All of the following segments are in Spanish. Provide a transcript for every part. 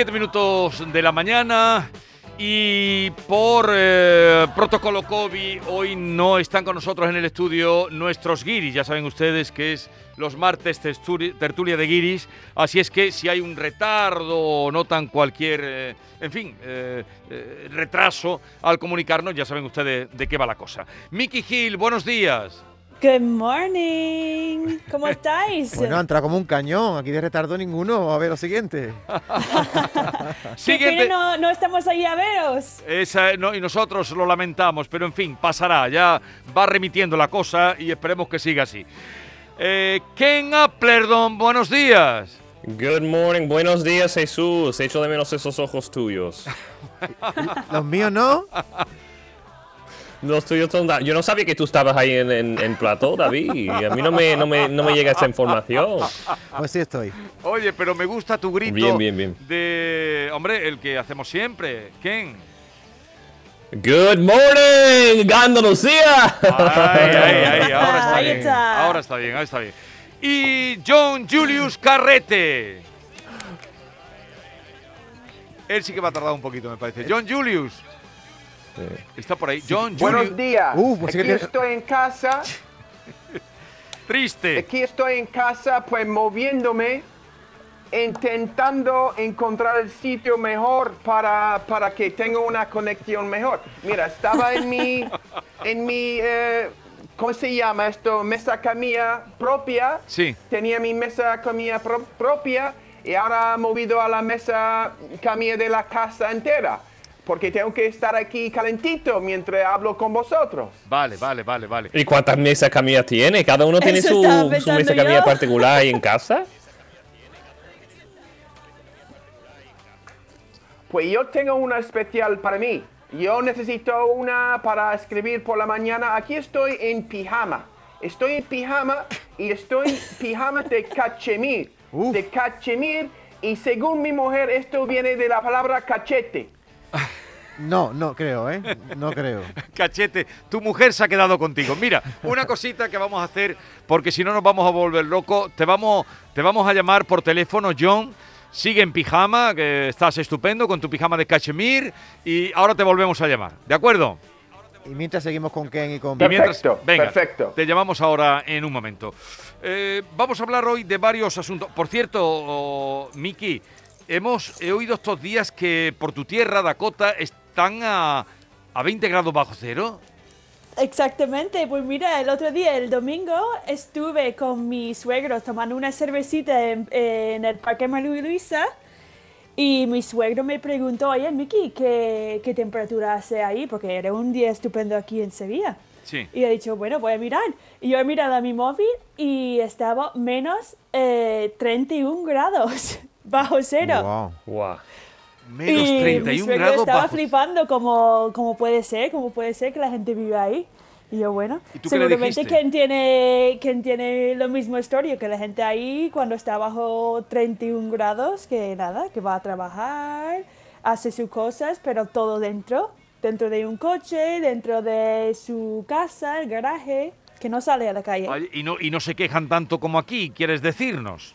Siete minutos de la mañana y por eh, protocolo COVID hoy no están con nosotros en el estudio nuestros guiris. Ya saben ustedes que es los martes tertulia de guiris, así es que si hay un retardo o notan cualquier, eh, en fin, eh, retraso al comunicarnos, ya saben ustedes de qué va la cosa. Mickey Hill, buenos días. Good morning. ¿Cómo estáis? bueno, entra como un cañón. Aquí de retardo ninguno. A ver lo siguiente. siguiente. No, no, estamos ahí a veros. Esa, no, y nosotros lo lamentamos, pero en fin, pasará. Ya va remitiendo la cosa y esperemos que siga así. Eh, Ken Applerdon, buenos días. Good morning, buenos días Jesús. Echo de menos esos ojos tuyos. Los míos no. Los tuyos son Yo no sabía que tú estabas ahí en, en, plató, David. A mí no me, no, me, no me llega esa información. Pues sí estoy. Oye, pero me gusta tu grito. Bien, bien, bien. De. Hombre, el que hacemos siempre. Ken. Good morning, Andalucía. Ay, ay, ay, ahora está bien. Ahora está bien, ahora está bien. Y John Julius Carrete. Él sí que va a tardar un poquito, me parece. John Julius. Está por ahí. John Buenos días. Uh, pues Aquí estoy en casa. Triste. Aquí estoy en casa, pues moviéndome, intentando encontrar el sitio mejor para, para que tenga una conexión mejor. Mira, estaba en mi, en mi eh, ¿cómo se llama esto? Mesa camilla propia. Sí. Tenía mi mesa camilla propia y ahora he movido a la mesa camilla de la casa entera porque tengo que estar aquí calentito mientras hablo con vosotros. Vale, vale, vale, vale. ¿Y cuántas mesas camilla tiene? ¿Cada uno tiene su, mesa camilla particular ahí en casa? Pues yo tengo una especial para mí. Yo necesito una para escribir por la mañana. Aquí estoy en pijama. Estoy en pijama y estoy en pijama de cachemir. De cachemir. Y según mi mujer, esto viene de la palabra cachete. No, no creo, ¿eh? No creo. Cachete, tu mujer se ha quedado contigo. Mira, una cosita que vamos a hacer, porque si no nos vamos a volver locos, te vamos, te vamos a llamar por teléfono, John. Sigue en pijama, que estás estupendo con tu pijama de cachemir y ahora te volvemos a llamar, ¿de acuerdo? Y mientras seguimos con Ken y con... Perfecto, venga, perfecto. Te llamamos ahora en un momento. Eh, vamos a hablar hoy de varios asuntos. Por cierto, oh, Miki, hemos he oído estos días que por tu tierra, Dakota, están a, a 20 grados bajo cero. Exactamente, pues mira, el otro día, el domingo, estuve con mi suegro tomando una cervecita en, el Parque María Luisa y mi suegro me preguntó, oye, Miki, ¿qué, ¿qué, temperatura hace ahí? Porque era un día estupendo aquí en Sevilla. Sí. Y he dicho, bueno, voy a mirar. Y yo he mirado a mi móvil y estaba menos 31 eh, grados bajo cero. Wow. wow. Menos 31 mi grados estaba flipando como, como puede ser, cómo puede ser que la gente vive ahí. Y yo, bueno, seguramente quien tiene, quien tiene lo mismo historia, que la gente ahí cuando está bajo 31 grados, que nada, que va a trabajar, hace sus cosas, pero todo dentro, dentro de un coche, dentro de su casa, el garaje. que no sale a la calle. Y no, y no se quejan tanto como aquí, ¿quieres decirnos?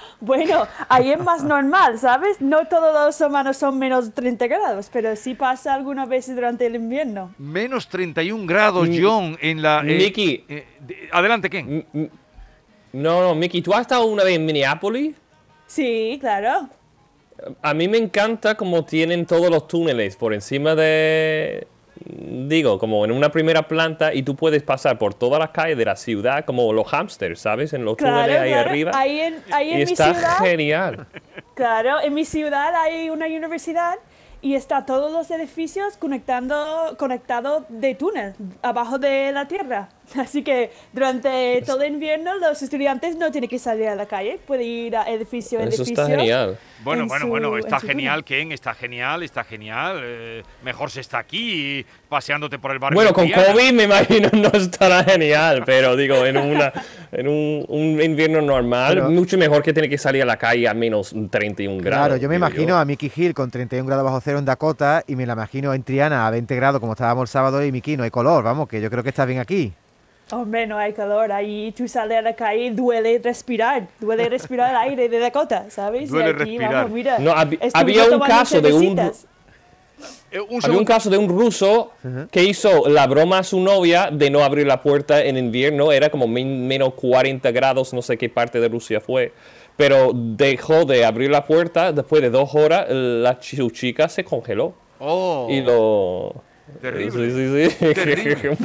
Bueno, ahí es más normal, ¿sabes? No todos los humanos son menos 30 grados, pero sí pasa algunas veces durante el invierno. Menos 31 grados, Mi- John, en la... eh, Miki. eh, de- adelante, Ken. M- m- No, no, Mickey, ¿tú has estado una vez en Minneapolis? Sí, claro. A mí me encanta como tienen todos los túneles por encima de... Digo, como en una primera planta y tú puedes pasar por todas las calles de la ciudad como los hamsters, ¿sabes? En los Claro, túneles ahí claro. arriba. Ahí en, ahí en y mi está ciudad, genial. claro, en mi ciudad hay una universidad y está todos los edificios conectando, conectados de túnel abajo de la tierra. Así que durante todo el invierno los estudiantes no tienen que salir a la calle, pueden ir a edificio en Eso edificio. está genial. Bueno, en bueno, su- bueno, en está genial. Ken, está genial, está genial. eh, mejor se está aquí paseándote por el barrio. Bueno, con Triana. COVID me imagino no estará genial, pero digo, en, una, en un, un invierno normal, Pero- mucho mejor que tener que salir a la calle a menos 31 grados. Claro, yo me imagino a Mickey Hill con 31 grados bajo cero en Dakota y me la imagino en Triana a 20 grados como estábamos el sábado y Mickey no hay color, vamos, que yo creo que está bien aquí. Hombre, no hay calor. Ahí tú sales a la calle y duele respirar. Duele respirar el aire de Dakota, ¿sabes? Duele y aquí, respirar. Vamos, mira, No, hab- había un caso de un-. Eh, un Había un caso de un ruso que hizo la broma a su novia de no abrir la puerta en invierno, era como min- menos 40 grados, no sé qué parte de Rusia fue, pero dejó de abrir la puerta, después de dos horas la chi- su chica se congeló Oh, y lo... Terrible. Sí, sí, sí. Terrible.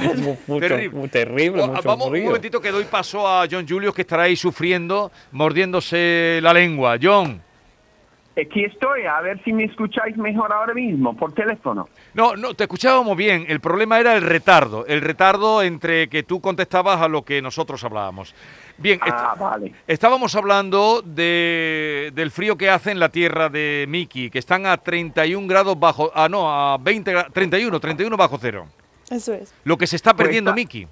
Mucho- terrible. terrible, mucho Vamos un frío. momentito que doy paso a John Julius que estará ahí sufriendo, mordiéndose la lengua. John. Aquí estoy, a ver si me escucháis mejor ahora mismo, por teléfono. No, no, te escuchábamos bien. El problema era el retardo. El retardo entre que tú contestabas a lo que nosotros hablábamos. Bien, est- Ah, vale. estábamos hablando de, del frío que hace en la tierra de Miki, que están a 31 grados bajo. Ah, no, a 20 gra- 31, 31 bajo cero. Eso es. Lo que se está Pues perdiendo está- Miki.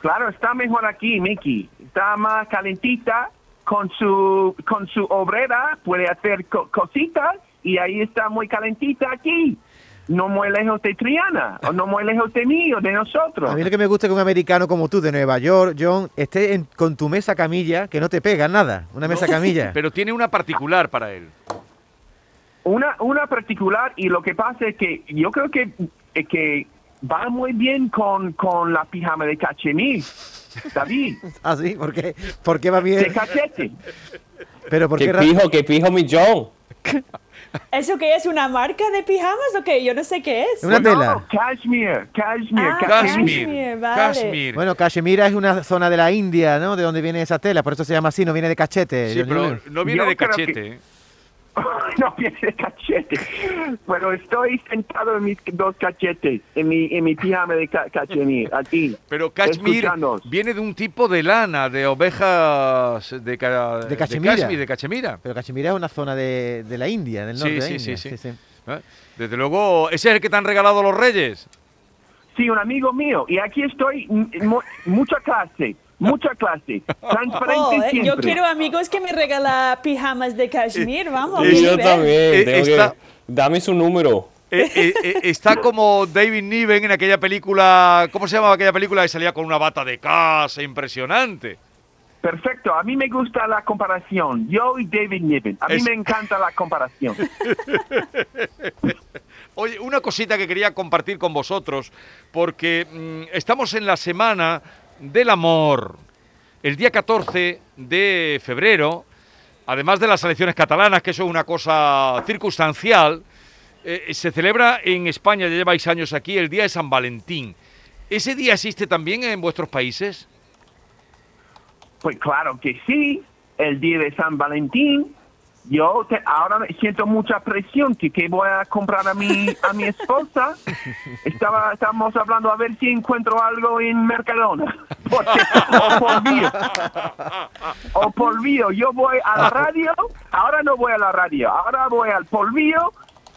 Claro, está mejor aquí, Mickey. Está más calentita con su con su obrera, puede hacer co- cositas y ahí está muy calentita aquí. No muy lejos de Triana, o no muy lejos de mí o de nosotros. A mí lo que me gusta es que un americano como tú de Nueva York, John, esté en- con tu mesa camilla, que no te pega nada, una mesa camilla. Pero tiene una particular para él. Una, una particular y lo que pasa es que yo creo que, eh, que va muy bien con, con la pijama de cachemir, David, ¿Ah, sí? ¿Por qué? ¿Por qué va de bien? cachete. Pero ¿por ¿Qué qué? pijo, qué pijo mi John? ¿Eso qué es? ¿Una marca de pijamas o qué? Yo no sé qué es. Una No, tela. cashmere, cashmere, Ah, cachemir. Kashmir. vale. Kashmir. Bueno, Cachemira es una zona de la India, ¿no? De donde viene esa tela, por eso se llama así, no viene de cachete. Sí, pero no viene Yo de cachete. que-. no viene de cachete. Pero estoy sentado en mis dos cachetes, en mi, en mi pijama de ca cachemir, aquí. Pero Escuchándoos. viene de un tipo de lana, de ovejas de, ca- De cachemira. cashmere, de cachemira. Pero Cachemira es una zona de, de la India, del Sí, norte de sí, India. sí, sí. ¿Eh? Desde luego, ese es el que te han regalado los reyes. Sí, un amigo mío. Y aquí estoy, mucha clase, mucha clase. Transparente Oh, eh, siempre. yo quiero amigos que me regalan pijamas de cashmere, vamos. Y yo también, Eh, tengo está- que... Dame su número. Eh, eh, está como David Niven en aquella película, ¿cómo se llamaba aquella película que salía con una bata de casa impresionante? Perfecto, a mí me gusta la comparación. Yo y David Niven. A mí Es- me encanta la comparación. Oye, una cosita que quería compartir con vosotros, porque mm, estamos en la semana del amor. El día 14 de febrero, además de las elecciones catalanas, que eso es una cosa circunstancial, eh, se celebra en España, ya lleváis años aquí, el Día de San Valentín. ¿Ese día existe también en vuestros países? Pues claro que sí, el día de San Valentín. Yo te- ahora siento mucha presión que, que voy a comprar a mi a mi esposa. Estaba estábamos hablando a ver si encuentro algo en Mercadona. O por. O por. Yo voy a la radio. Ahora no voy a la radio. Ahora voy al polvío,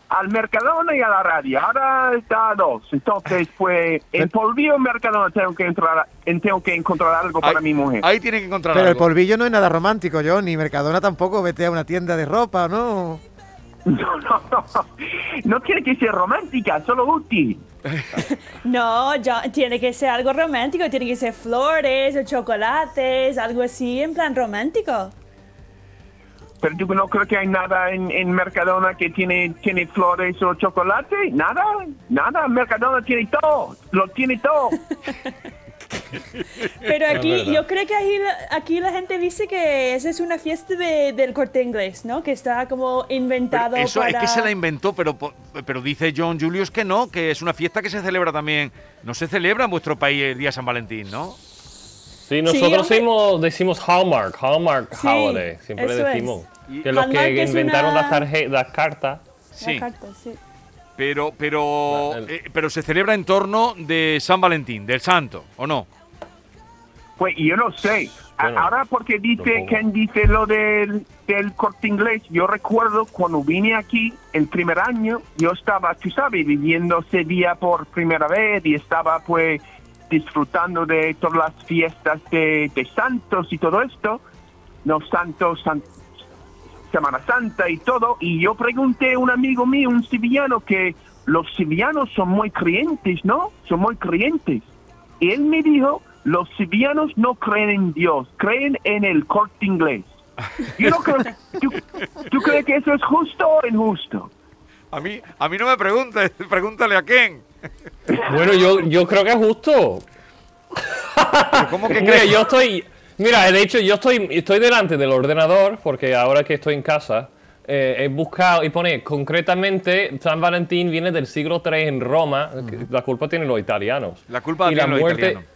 al Mercadona y a la radio. Ahora está a dos. Entonces, pues, en polvío Mercadona tengo que entrar, en- tengo que encontrar algo para Ahí- mi mujer. Ahí tienen que encontrar Pero el algo. polvillo no es nada romántico, John, ni Mercadona tampoco, vete a una tienda de ropa, ¿no? No, no, no. No tiene que ser romántica, solo útil. No, ya, tiene que ser algo romántico, tiene que ser flores o chocolates, algo así en plan romántico. Pero yo no creo que hay nada en, en Mercadona que tiene, tiene flores o chocolate. Nada, nada. Mercadona tiene todo. Lo tiene todo. Pero aquí, yo creo que aquí, la- aquí la gente dice que esa es una fiesta de- del corte inglés, ¿no? Que está como Pero inventado eso para... es que se la inventó, pero, po- pero dice John Julius que no, que es una fiesta que se celebra también. No se celebra en vuestro país el día de San Valentín, ¿no? Sí, nosotros decimos, decimos Hallmark, Hallmark Sí, Holiday, siempre es. decimos. Que los Hallmark que es inventaron una- las, tarje- las cartas. Sí. Pero, pero, El- eh, pero se celebra en torno de San Valentín, del santo, ¿o no? Pues yo no sé. Bueno, Ahora porque dice. Ken dice lo del, del corte inglés, yo recuerdo cuando vine aquí el primer año, yo estaba, tú sabes, viviendo Sevilla por primera vez y estaba pues disfrutando de todas las fiestas de, de santos y todo esto, los santos, san- Semana Santa y todo, y yo pregunté a un amigo mío, un sevillano, que los sevillanos son muy creyentes, ¿no? Son muy creyentes. Y él me dijo, los sevillanos no creen en Dios, creen en el corte inglés. Yo no creo, ¿tú, crees que eso es justo o injusto? A mí, a mí no me preguntes, pregúntale a Ken. Bueno, yo, yo creo que es justo. ¿Cómo que Mira, yo estoy. Mira, de hecho, yo estoy, estoy delante del ordenador, porque ahora que estoy en casa, eh, he buscado y pone concretamente San Valentín viene del siglo III en Roma. La culpa tienen los italianos. La culpa y tienen los muerte, italianos.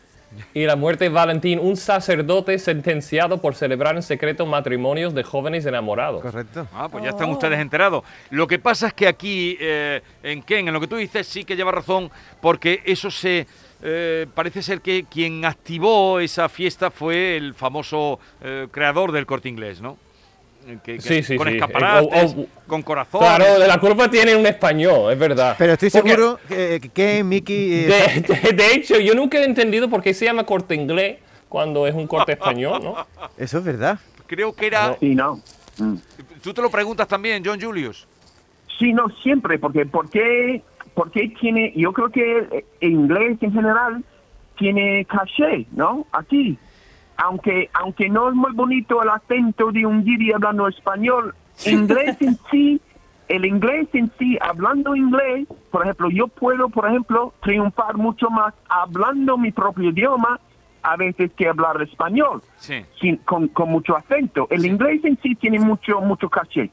Y la muerte de Valentín, un sacerdote sentenciado por celebrar en secreto matrimonios de jóvenes enamorados. Correcto. Ah, pues ya están ustedes enterados. Lo que pasa es que aquí, eh, en Ken, en lo que tú dices, sí que lleva razón, porque eso se. eh, parece ser que quien activó esa fiesta fue el famoso eh, creador del corte inglés, ¿no? Eh, que- que- Sí, sí, con sí. escaparates, Eh, o- o- con corazones. Claro, de la culpa tiene un español, es verdad. Pero estoy Porque- seguro que, que Mickey... eh, De, de- de hecho, yo nunca he entendido por qué se llama corte inglés cuando es un corte español, ¿no? Eso es verdad. Creo que era. Sí, no. Mm. Tú te lo preguntas también, John Julius. Sí, no, siempre, porque ¿por qué, por qué tiene, yo creo que el inglés en general tiene caché, ¿no? Aquí. Aunque, aunque no es muy bonito el acento de un guiri hablando español, inglés en sí, el inglés en sí, hablando inglés, por ejemplo, yo puedo, por ejemplo, triunfar mucho más hablando mi propio idioma a veces que hablar español Sí. sin- con, con mucho acento. El inglés en sí tiene mucho, mucho caché,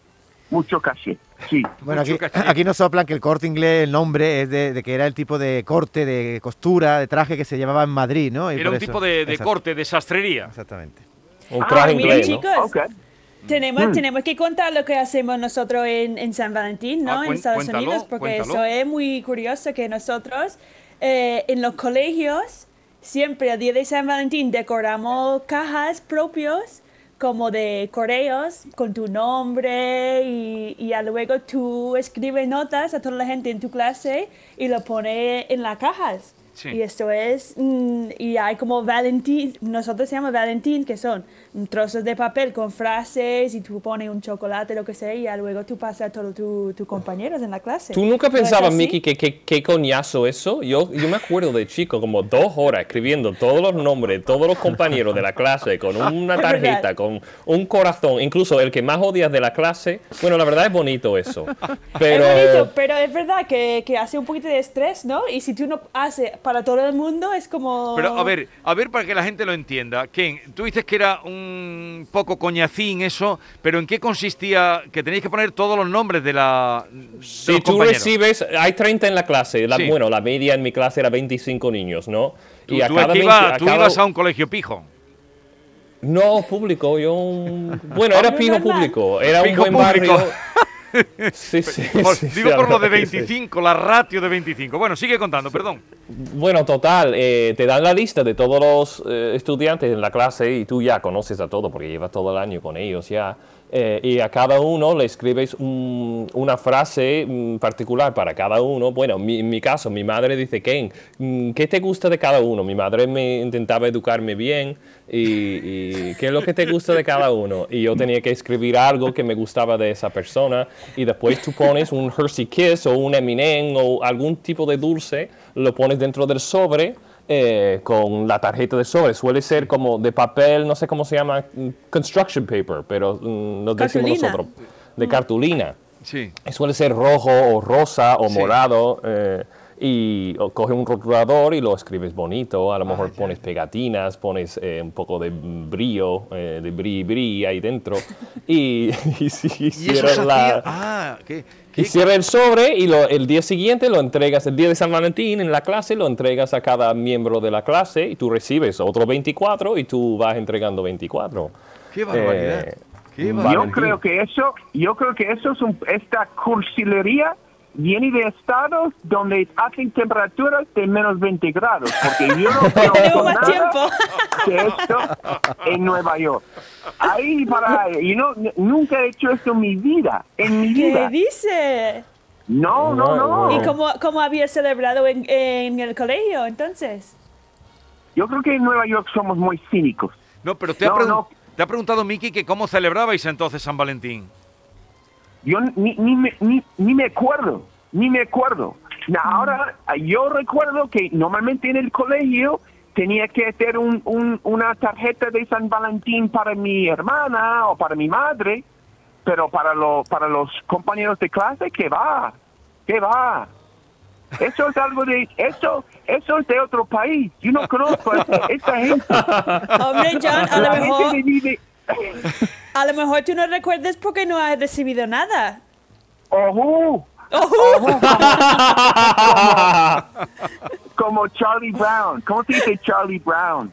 mucho caché, sí. Bueno, aquí, aquí nos soplan que el corte inglés, el nombre es de, de que era el tipo de corte, de costura, de traje que se llevaba en Madrid, ¿no? Y Era por un eso- tipo de, de corte, de sastrería. Exactamente. Un Ah, traje mira, inglés, ¿no? chicos. Ok. Tenemos, Mm. tenemos que contar lo que hacemos nosotros en, en San Valentín, ¿no? Ah, en Estados cuéntalo, Unidos, porque cuéntalo. eso es muy curioso que nosotros eh, en los colegios siempre el día de San Valentín decoramos cajas propios como de correos con tu nombre y, y luego tú escribes notas a toda la gente en tu clase y lo pones en las cajas. Sí. Y esto es, mm, y hay como Valentín, nosotros se llama Valentín, que son trozos de papel con frases y tú pones un chocolate, lo que sea, y luego tú pasas a todos tu- tus compañeros en la clase. ¿Tú nunca ¿No es pensabas? Miki, que qué coñazo eso? Yo, yo me acuerdo de chico, como dos horas escribiendo todos los nombres, todos los compañeros de la clase, con una tarjeta, con un corazón, incluso el que más odias de la clase. Bueno, la verdad es bonito eso. Pero. Es bonito, pero es verdad que, que hace un poquito de estrés, ¿no? Y si tú no haces para todo el mundo, es como... Pero a ver, a ver para que la gente lo entienda. Ken, tú dices que era un poco coñacín eso, pero ¿en qué consistía que tenéis que poner todos los nombres de la de Si los tú compañeros? recibes, hay 30 en la clase, la- Sí. bueno, la media en mi clase era 25 niños, ¿no? Tú, a tú cada es que 20 iba- a tú cada- ibas a un colegio pijo. No, público, yo... un- Bueno, era pijo público, era Pijo un buen público. barrio... Sí, sí, Por- sí, digo sí, por lo de verdad que sí. 25, la ratio de 25. Bueno, sigue contando, perdón. Bueno, total, eh, te dan la lista de todos los eh, estudiantes en la clase y tú ya conoces a todos porque llevas todo el año con ellos ya. Eh, y a cada uno le escribes un- una frase mm, particular para cada uno. Bueno, mi- en mi caso, mi madre dice, Ken, mm, ¿qué te gusta de cada uno? Mi madre me intentaba educarme bien y, y ¿qué es lo que te gusta de cada uno? Y yo tenía que escribir algo que me gustaba de esa persona y después tú pones un Hershey Kiss o un M&M o algún tipo de dulce, lo pones dentro del sobre eh, con la tarjeta de sobre. Suele ser como de papel, no sé cómo se llama, mm, construction paper, pero mm, nos decimos nosotros, de cartulina. Sí. Suele ser rojo o rosa o Sí. morado. eh, y o coge un rotulador y lo escribes bonito. A lo mejor pones pegatinas, pones eh, un poco de brillo, eh, de bri bri ahí dentro. y, y si Y se la- hacía- Ah, ¿qué? qué- y cierra el sobre y lo- el día siguiente lo entregas, el día de San Valentín en la clase, lo entregas a cada miembro de la clase y tú recibes otro 24 y tú vas entregando 24. qué barbaridad. Eh, qué yo Yo barbaridad. Valentín. creo que eso, yo creo que eso es un, esta cursilería viene de estados donde hacen temperaturas de menos 20 grados, porque yo no más nada tiempo. de esto en Nueva York. Ahí para, y no, nunca he hecho esto en mi vida, en mi ¿Qué vida. dice? No, no, no. ¿Y cómo, cómo había celebrado en, en el colegio entonces? Yo creo que en Nueva York somos muy cínicos. No, pero te ha, No, pregun- no. te ha preguntado Miki que cómo celebrabais entonces San Valentín. Yo ni, ni, me, ni, ni me acuerdo, ni me acuerdo. Na- Ahora, yo recuerdo que normalmente en el colegio tenía que hacer un, un- una tarjeta de San Valentín para mi hermana o para mi madre, pero para, lo, para los compañeros de clase, ¿qué va? ¿Qué va? Eso es algo de, eso, eso es de otro país. Yo no conozco a esa, gente. Hombre, John, a lo mejor, que a lo mejor tú no recuerdas porque no has recibido nada. ojú, ¡Ojú! como Charlie Brown. ¿Cómo se dice Charlie Brown?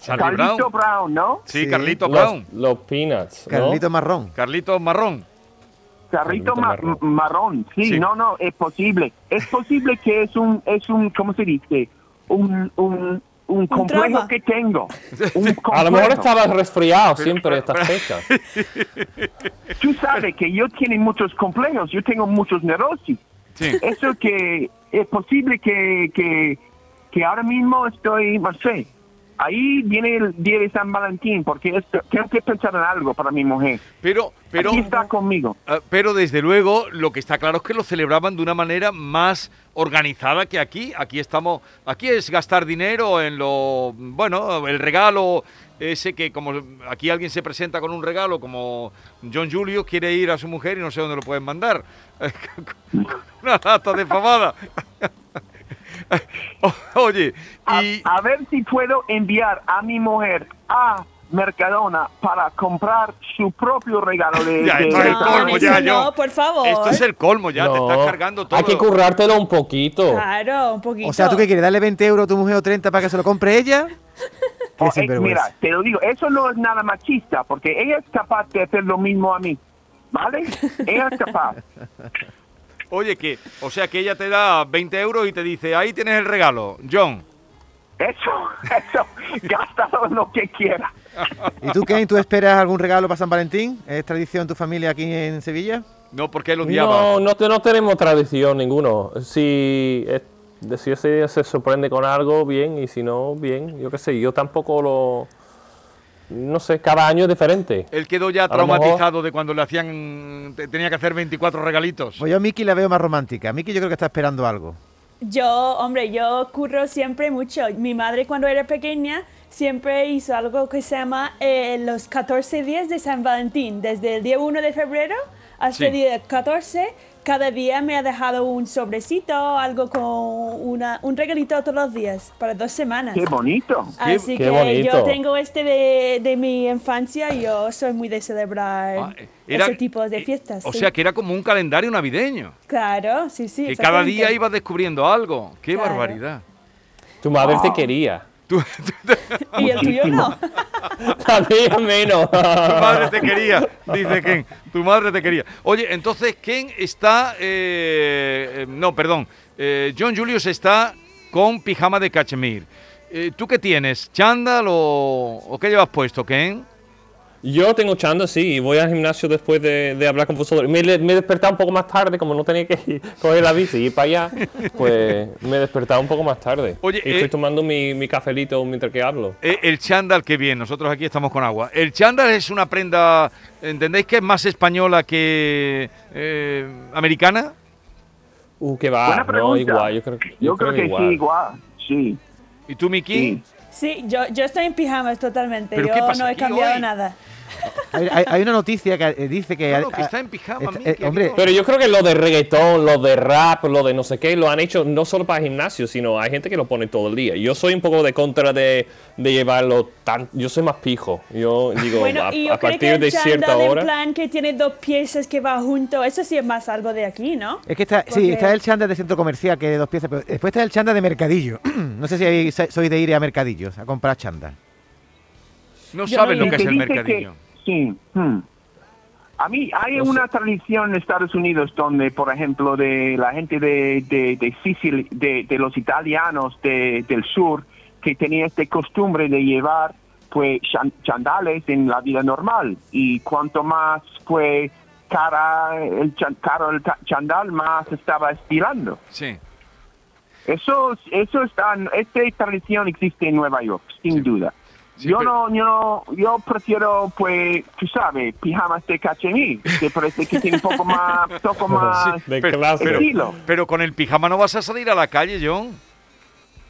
Charlie Carlito Brown. Brown, ¿no? Sí, Sí. Carlito los, Brown. los peanuts. ¿no? Carlito Marrón. Carlito Marrón. Carrito Carlito ma- Marrón. marrón. Sí, Sí. no, no, es posible. Es posible que es un, es un, ¿cómo se dice? Un, un, un complejo trauma. que tengo. Un A lo mejor complejo. estabas resfriado siempre estas fechas. Tú sabes que yo tengo muchos complejos, yo tengo muchos neurosis. Sí. Eso que es posible que, que, que ahora mismo estoy, no sé, ahí viene el día de San Valentín, porque esto, tengo que pensar en algo para mi mujer. Pero, pero, Aquí está conmigo. ah, pero desde luego lo que está claro es que lo celebraban de una manera más organizada que aquí. Aquí estamos, aquí es gastar dinero en lo, bueno, el regalo ese que como aquí alguien se presenta con un regalo como John Julio quiere ir a su mujer y no sé dónde lo pueden mandar. Una lata de famada. Oye, A, y a ver si puedo enviar a mi mujer a Mercadona para comprar su propio regalo de... Ya, de- esto es el No, colmo eso ya, no, John. por favor. esto es el colmo ya, te estás cargando todo. Hay que currártelo un poquito. Claro, un poquito. O sea, ¿tú qué quieres? ¿Darle 20 euros a tu mujer o 30 para que se lo compre ella? Qué Oh, eh, mira, te lo digo, eso no es nada machista, porque ella es capaz de hacer lo mismo a mí. ¿Vale? ella es capaz. Oye, que, o sea que ella te da 20 euros y te dice, ahí tienes el regalo, John. Eso, eso, gástalo lo que quiera. ¿Y tú, Ken, tú esperas algún regalo para San Valentín? ¿Es tradición en tu familia aquí en Sevilla? No, porque él odiaba. No, no, no tenemos tradición ninguno. Si, si ese día se sorprende con algo, bien, y si no, bien. Yo qué sé, yo tampoco lo... No sé, cada año es diferente. Él quedó ya A lo mejor- traumatizado de cuando le hacían, te- tenía que hacer 24 regalitos. Pues yo a Miki la veo más romántica. Miki yo creo que está esperando algo. Yo, hombre, yo curro siempre mucho. Mi madre cuando era pequeña siempre hizo algo que se llama eh, los 14 días de San Valentín. Desde el día 1 de febrero hasta Sí. el día 14, cada día me ha dejado un sobrecito, algo con una, un regalito todos los días, para dos semanas. Qué bonito. Así qué que bonito. yo tengo este de, de mi infancia y yo soy muy de celebrar Ah, era- ese tipo de eh, fiestas. O sí. sea que era como un calendario navideño. Claro, sí, sí. Que cada día ibas descubriendo algo. ¡Qué Claro. barbaridad! Tu madre Ah. te quería. Tú- Y el tuyo no. A mí a menos. tu madre te quería, dice Ken. Tu madre te quería. Oye, entonces Ken está... eh, eh, no, perdón. eh, John Julius está con pijama de cachemir. Eh, ¿Tú qué tienes? ¿Chándal o, o qué llevas puesto, Ken? Yo tengo chanda, sí, y voy al gimnasio después de, de hablar con vosotros. Me, he despertado un poco más tarde, como no tenía que ir- coger la bici y ir para allá, pues me he despertado un poco más tarde. Oye, y estoy eh, tomando mi, mi cafelito mientras que hablo. Eh, el chándal, qué bien, nosotros aquí estamos con agua. El chándal es una prenda, ¿entendéis que es más española que eh, americana? Uh, que va, Buena no, igual, yo creo, Yo creo que igual. sí, igual. Sí. ¿Y tú, Miki? Sí. Sí, yo, yo estoy en pijamas totalmente. ¿Pero yo no he cambiado hoy? nada. Hay, hay- hay una noticia que eh, dice que... Claro, que está en pijama, está- eh, hombre. Pero yo creo que lo de reggaetón, lo de rap, lo de no sé qué, lo han hecho no solo para gimnasio, sino hay gente que lo pone todo el día. Yo soy un poco de contra de, de llevarlo tan... Yo soy más pijo. Yo digo, Bueno, a, y yo a que partir el de cierta en hora... plan que tiene dos piezas que va junto, eso sí es más algo de aquí, ¿no? Es que está, sí, está el chándal de centro comercial, que es de dos piezas, pero después está el chándal de mercadillo. no sé si hay- sois de ir a mercadillos a comprar chándal. No Yo saben no- lo que es el que- mercadillo. Sí. hmm. A mí hay una tradición en Estados Unidos donde, por ejemplo, de la gente de, de, de Sicily, de, de los italianos de- del sur, que tenía esta costumbre de llevar pues chan- chandales en la vida normal. Y cuanto más pues cara el, caro el chandal, más estaba estirando. Sí. Eso, eso está, esta tradición existe en Nueva York, sin duda. Sí, yo pero- no, yo no, yo prefiero, pues, tú sabes, pijamas de cachemir, que parece que tiene un poco más, un poco más de pero, clase. pero- estilo. pero con el pijama no vas a salir a la calle, John.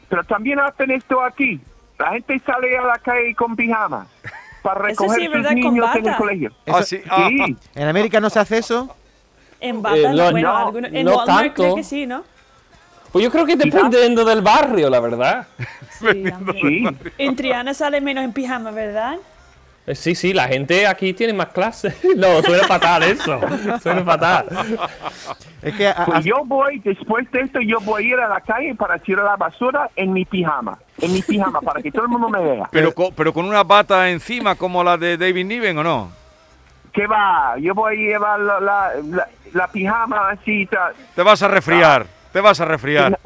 Pero también hacen esto aquí. La gente sale a la calle con pijamas para recoger sí, sus ¿verdad? Con niños en el colegio. Ah, sí. Ah, Sí. ¿En América no se hace eso? En bata, Eh, no, no, bueno, no, algunos- en no Walmart tanto. creo que sí, ¿no? Pues yo creo que dependiendo del barrio, la verdad. Sí. Sí. En Triana sale menos en pijama, ¿verdad? Eh, Sí, sí, la gente aquí tiene más clase. No, suena fatal eso. Suena fatal. Es que a- a- Pues yo voy, después de esto, yo voy a ir a la calle para tirar la basura en mi pijama. En mi pijama, para que todo el mundo me vea. pero, co- pero con una bata encima como la de David Niven, ¿o no? ¿Qué va? Yo voy a llevar la, la, la- la pijama así. ta- Te vas a resfriar, te vas a resfriar.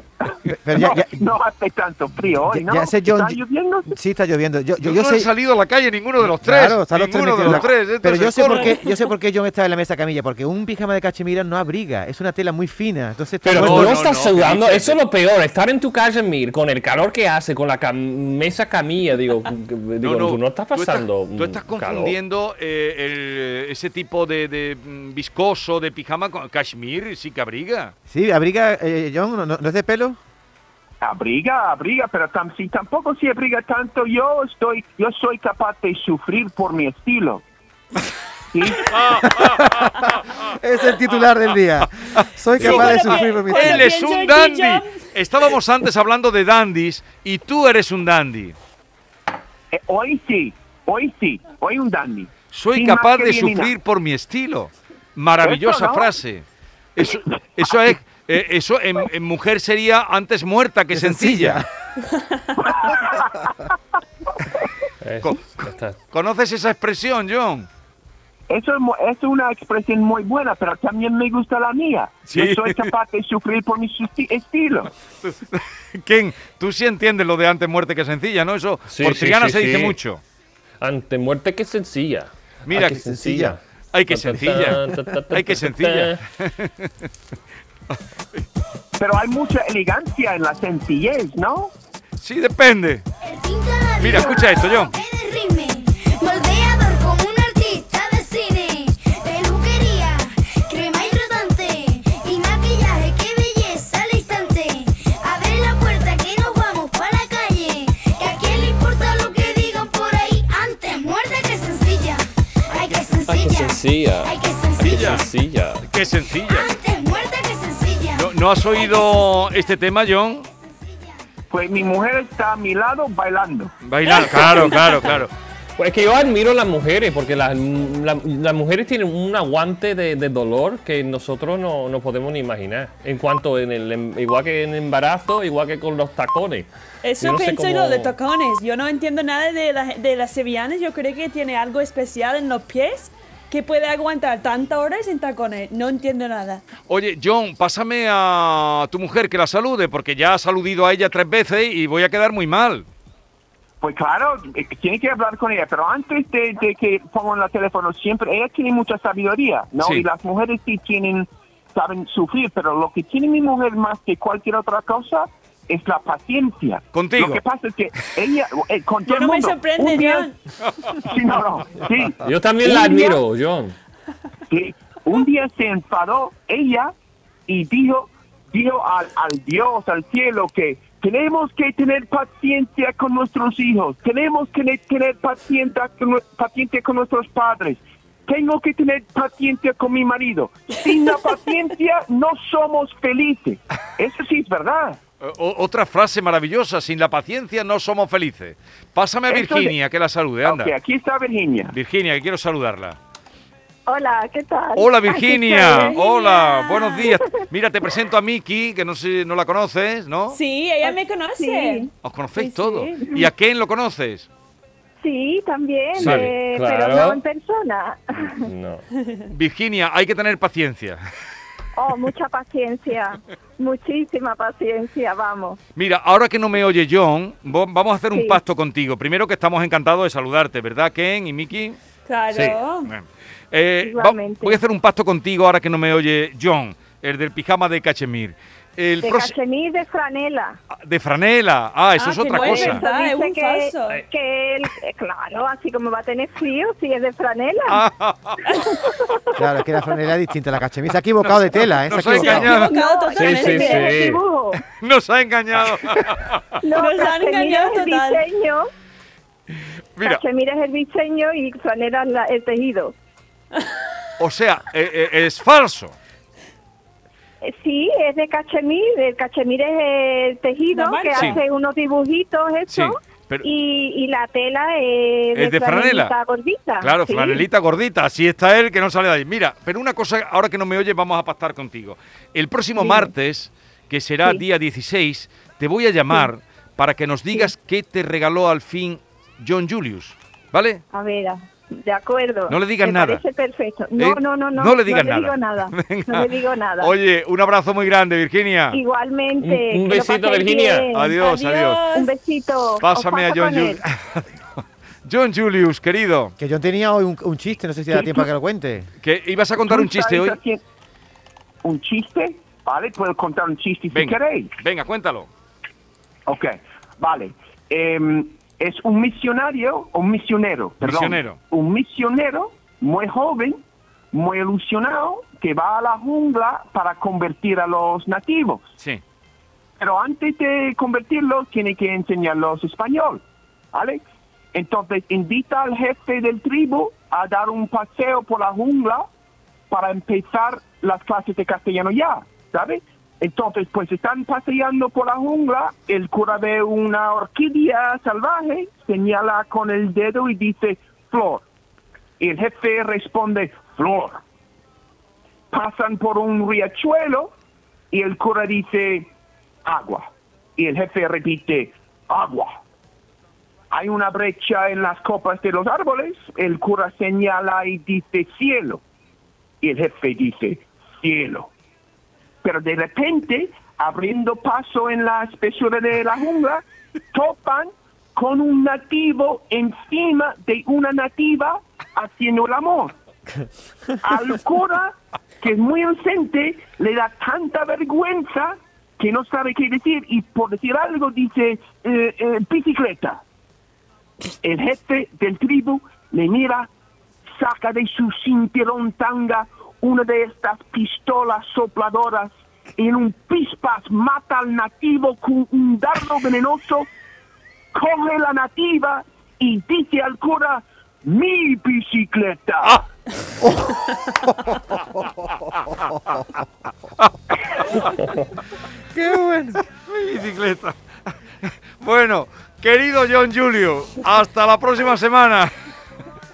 Pero ya- no, ya- no hace tanto frío hoy, Ya- ¿no? ya sé, John, ¿Está yo- lloviendo? sí está lloviendo. Yo, yo, Yo, yo no sé, he salido a la calle ninguno de los tres. Claro, están los tres ninguno de los tres. Pero yo sé por qué, yo sé por qué John estaba en la mesa camilla, porque un pijama de cachemira no abriga, es una tela muy fina, entonces está Pero No, tú no, no, no, estás ¿qué sudando, eso es lo peor, estar en tu cachemir con el calor que hace, con la cam- mesa camilla, digo, digo tú no estás tú pasando Tú estás, calor. confundiendo eh, el- ese tipo de, de, mm, viscoso de pijama con cashmere, sí que abriga. Sí, abriga, eh, John, ¿no, no- no es de pelo? Abriga, abriga, pero tam- si tampoco se abriga tanto, yo estoy, yo soy capaz de sufrir por mi estilo. ¿Sí? Es el titular del día. Soy Sí, capaz de sufrir por mi Cuando Él es un dandy. Estábamos antes hablando de dandies y tú eres un dandy. Eh, hoy sí, hoy sí, hoy un dandy. Soy Sin capaz de sufrir por mi estilo. Maravillosa Eso, ¿no? frase. Eso, eso es, eh, eso en, en mujer sería antes muerta que sencilla. Co- ya está. ¿Conoces esa expresión, John? Eso es, una expresión muy buena, pero también me gusta la mía. Sí. Yo soy capaz de sufrir por mi estilo. Ken, tú sí entiendes lo de antes muerte que sencilla, ¿no? Eso Sí, por sí, Triana sí, se dice mucho. Ante muerte que sencilla. Mira Ah, qué sencilla. Ay, qué Ta, ta, sencilla. ta, ta, ta, Ay, qué ta, sencilla. Pero hay mucha elegancia en la sencillez, ¿no? Sí, depende. Mira, escucha esto, John. Moldeador como un artista de cine. Peluquería, crema hidratante y maquillaje. ¡Qué belleza al instante! Abre la puerta que nos vamos para la calle. Que a quién le importa lo que digan por ahí. Antes muerta que sencilla. Ay, qué sencilla. Ay, qué sencilla. Qué sencilla. ¿No, has oído este tema, John? Pues mi mujer está a mi lado bailando. Bailar, claro, claro, claro. Pues es que yo admiro a las mujeres, porque las, la- las mujeres tienen un aguante de, de dolor que nosotros no, no podemos ni imaginar. En cuanto en el em- igual que en embarazo, igual que con los tacones. Eso Yo no sé pienso cómo- yo de tacones. Yo no entiendo nada de, la- de las sevillanas. Yo creo que tiene algo especial en los pies que puede aguantar tantas horas en tacones. No entiendo nada. Oye, John, pásame a tu mujer que la salude, porque ya has aludido a ella tres veces y voy a quedar muy mal. Pues claro, eh, tiene que hablar con ella, pero antes de, de que pongan el teléfono, siempre, ella tiene mucha sabiduría, ¿no? Sí. Y las mujeres sí tienen, saben sufrir, pero lo que tiene mi mujer más que cualquier otra cosa es la paciencia. Contigo. Lo que pasa es que ella, eh, con todo No el me sorprende, día- John. Sí, no, no, sí. Yo también la Un día- admiro, John. que un día se enfadó ella y dijo, dijo al, al Dios, al cielo, que tenemos que tener paciencia con nuestros hijos, tenemos que ne- tener paciencia paciencia con nuestros padres, tengo que tener paciencia con mi marido. Sin la paciencia no somos felices. Eso sí es verdad. O- otra frase maravillosa, sin la paciencia no somos felices. Pásame a Virginia, que la salude, anda. Aquí está Virginia. Virginia, que quiero saludarla. Hola, ¿qué tal? Hola Virginia, hola, buenos días. Mira, te presento a Miki, que no sé, no la conoces, ¿no? Sí, ella me conoce. Sí. Os conocéis Sí, todos. sí. ¿Y a quién lo conoces? Sí, también, Sí, eh, claro. pero no en persona. No. Virginia, hay que tener paciencia. Oh, mucha paciencia, muchísima paciencia, vamos. Mira, ahora que no me oye John, vamos a hacer un Sí. pacto contigo. Primero que estamos encantados de saludarte, ¿verdad, Ken y Miki? Claro. Bueno. Eh, va- voy a hacer un pacto contigo ahora que no me oye John, el del pijama de cachemir. El De cachemir de franela. de franela. Ah, eso Ah, es que otra no es cosa. verdad. Ah, es un que, falso. que él, eh, claro, así como va a tener frío, si es de franela. Ah, Claro, es que la franela es distinta. La cachemir se ha equivocado de tela, ¿eh? Se ha Nos ha equivocado. engañado. equivocado No, totalmente. Sí, sí, sí. Nos ha engañado. No, Nos han engañado el total. diseño, Mira, cachemir es el diseño y franela el tejido. o sea, eh, eh, es falso. Eh, Sí, es de cachemir. El cachemir es el tejido que Sí. hace unos dibujitos, eso. Sí, pero- y, y la tela es, Es de franela. franelita gordita. Claro, sí. flanelita gordita, así está él que no sale de ahí. Mira, pero una cosa, ahora que no me oyes, vamos a pactar contigo. El próximo martes, que será día 16, te voy a llamar para que nos digas qué te regaló al fin John Julius, ¿vale? A ver, de acuerdo. No le digas nada. parece perfecto. No, ¿Eh? no, no, no. No le digas no nada. Le digo nada. No le digo nada. Oye, un abrazo muy grande, Virginia. Igualmente. Un- besito, Virginia. bien. Adiós, adiós. Un besito. Pásame a John. Julius. John Julius, querido, Que yo tenía hoy un, un chiste, no sé si da tiempo a que lo cuente. que ibas a contar ¿Tú un chiste hoy. ¿Un chiste? Vale, puedo contar un chiste si Venga, queréis. venga, cuéntalo. Ok, vale. Em, es un misionario, un misionero, perdón. Misionero. Un misionero muy joven, muy ilusionado, que va a la jungla para convertir a los nativos. Sí, Pero antes de convertirlos, tiene que enseñarlos español, ¿vale? Entonces invita al jefe del tribu a dar un paseo por la jungla para empezar las clases de castellano ya, ¿sabes? Entonces, pues están paseando por la jungla, el cura ve una orquídea salvaje, señala con el dedo y dice, flor. Y el jefe responde, flor. Pasan por un riachuelo y el cura dice, agua. Y el jefe repite, agua. Hay una brecha en las copas de los árboles, el cura señala y dice cielo. Y el jefe dice cielo. Pero de repente, abriendo paso en la espesura de la jungla, topan con un nativo encima de una nativa haciendo el amor. Al cura, que es muy inocente, le da tanta vergüenza que no sabe qué decir y por decir algo dice eh, eh, bicicleta. El jefe del tribu le mira, saca de su cinturón tanga una de estas pistolas sopladoras y en un pispas mata al nativo con un dardo venenoso, coge la nativa y dice al cura, mi bicicleta. ¡Qué bueno! Mi bicicleta. Bueno, querido John Julio, hasta la próxima semana.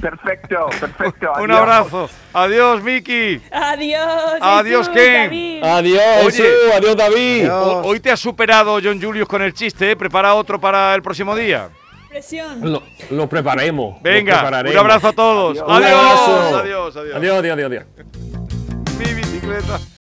Perfecto, perfecto. Un abrazo. Adiós, Miki. Adiós. Adiós, Jesús, Ken. David. Adiós, Oye. Jesús, adiós, David. Adiós. Hoy te has superado, John Julius, con el chiste. ¿eh? Prepara otro para el próximo día. Presión. Lo, lo preparemos. lo Venga, un prepararemos. abrazo a todos. Adiós. Un Adiós. abrazo. Adiós, adiós. Adiós, adiós, adiós. adiós. Mi bicicleta.